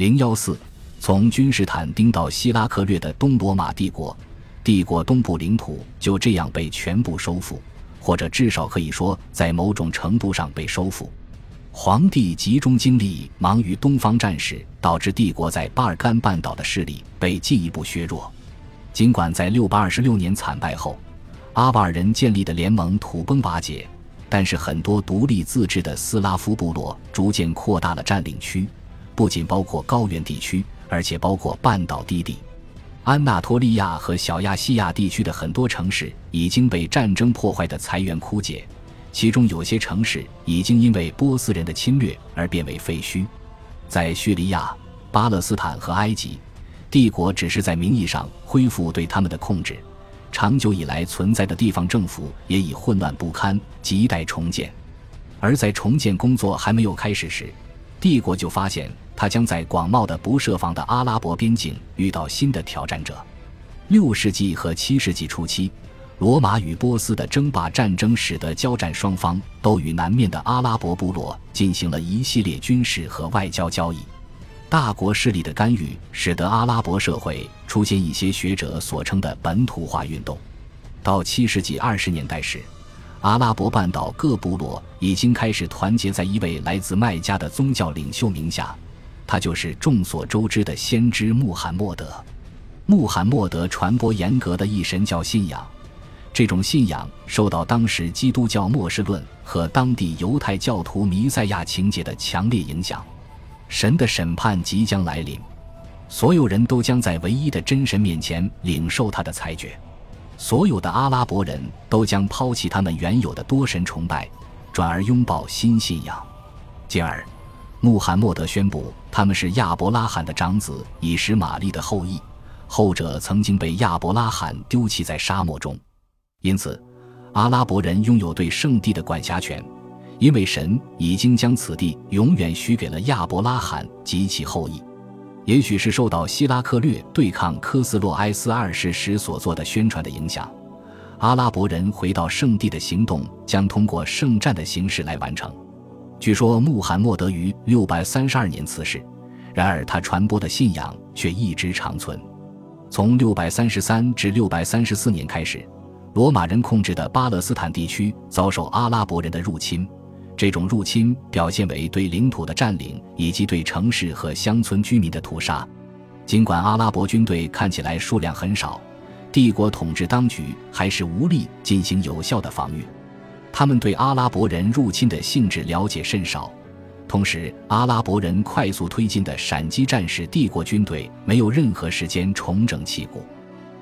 零幺四，从君士坦丁到希拉克略的东罗马帝国，帝国东部领土就这样被全部收复，或者至少可以说在某种程度上被收复。皇帝集中精力忙于东方战事，导致帝国在巴尔干半岛的势力被进一步削弱。尽管在六百二十六年惨败后，阿瓦尔人建立的联盟土崩瓦解，但是很多独立自治的斯拉夫部落逐渐扩大了占领区。不仅包括高原地区，而且包括半岛低地、安纳托利亚和小亚细亚地区的很多城市已经被战争破坏的财源枯竭，其中有些城市已经因为波斯人的侵略而变为废墟。在叙利亚、巴勒斯坦和埃及，帝国只是在名义上恢复对他们的控制，长久以来存在的地方政府也已混乱不堪，亟待重建。而在重建工作还没有开始时，帝国就发现。他将在广袤的不设防的阿拉伯边境遇到新的挑战者。六世纪和七世纪初期，罗马与波斯的争霸战争使得交战双方都与南面的阿拉伯部落进行了一系列军事和外交交易。大国势力的干预使得阿拉伯社会出现一些学者所称的本土化运动。到七世纪二十年代时，阿拉伯半岛各部落已经开始团结在一位来自麦加的宗教领袖名下。他就是众所周知的先知穆罕默德。穆罕默德传播严格的一神教信仰，这种信仰受到当时基督教末世论和当地犹太教徒弥赛亚情节的强烈影响。神的审判即将来临，所有人都将在唯一的真神面前领受他的裁决。所有的阿拉伯人都将抛弃他们原有的多神崇拜，转而拥抱新信仰，进而。穆罕默德宣布，他们是亚伯拉罕的长子以实玛利的后裔，后者曾经被亚伯拉罕丢弃在沙漠中，因此，阿拉伯人拥有对圣地的管辖权，因为神已经将此地永远许给了亚伯拉罕及其后裔。也许是受到希拉克略对抗科斯洛埃斯二世时所做的宣传的影响，阿拉伯人回到圣地的行动将通过圣战的形式来完成。据说穆罕默德于六百三十二年辞世，然而他传播的信仰却一直长存。从六百三十三至六百三十四年开始，罗马人控制的巴勒斯坦地区遭受阿拉伯人的入侵。这种入侵表现为对领土的占领以及对城市和乡村居民的屠杀。尽管阿拉伯军队看起来数量很少，帝国统治当局还是无力进行有效的防御。他们对阿拉伯人入侵的性质了解甚少，同时，阿拉伯人快速推进的闪击战使帝国军队没有任何时间重整旗鼓。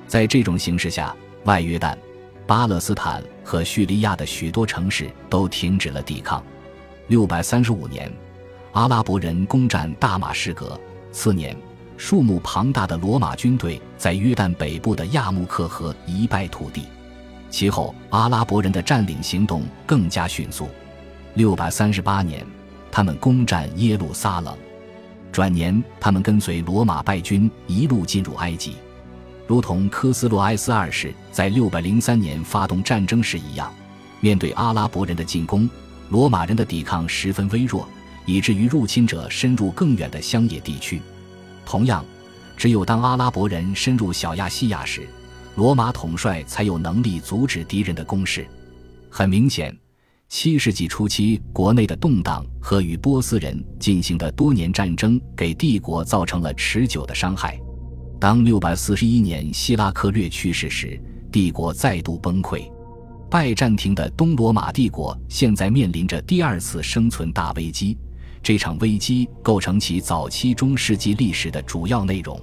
在这种形势下，外约旦、巴勒斯坦和叙利亚的许多城市都停止了抵抗。六百三十五年，阿拉伯人攻占大马士革。次年，数目庞大的罗马军队在约旦北部的亚穆克河一败涂地。其后，阿拉伯人的占领行动更加迅速。六百三十八年，他们攻占耶路撒冷；转年，他们跟随罗马败军一路进入埃及，如同科斯洛埃斯二世在六百零三年发动战争时一样。面对阿拉伯人的进攻，罗马人的抵抗十分微弱，以至于入侵者深入更远的乡野地区。同样，只有当阿拉伯人深入小亚细亚时，罗马统帅才有能力阻止敌人的攻势。很明显，七世纪初期国内的动荡和与波斯人进行的多年战争给帝国造成了持久的伤害。当六百四十一年希拉克略去世时，帝国再度崩溃。拜占庭的东罗马帝国现在面临着第二次生存大危机，这场危机构成其早期中世纪历史的主要内容。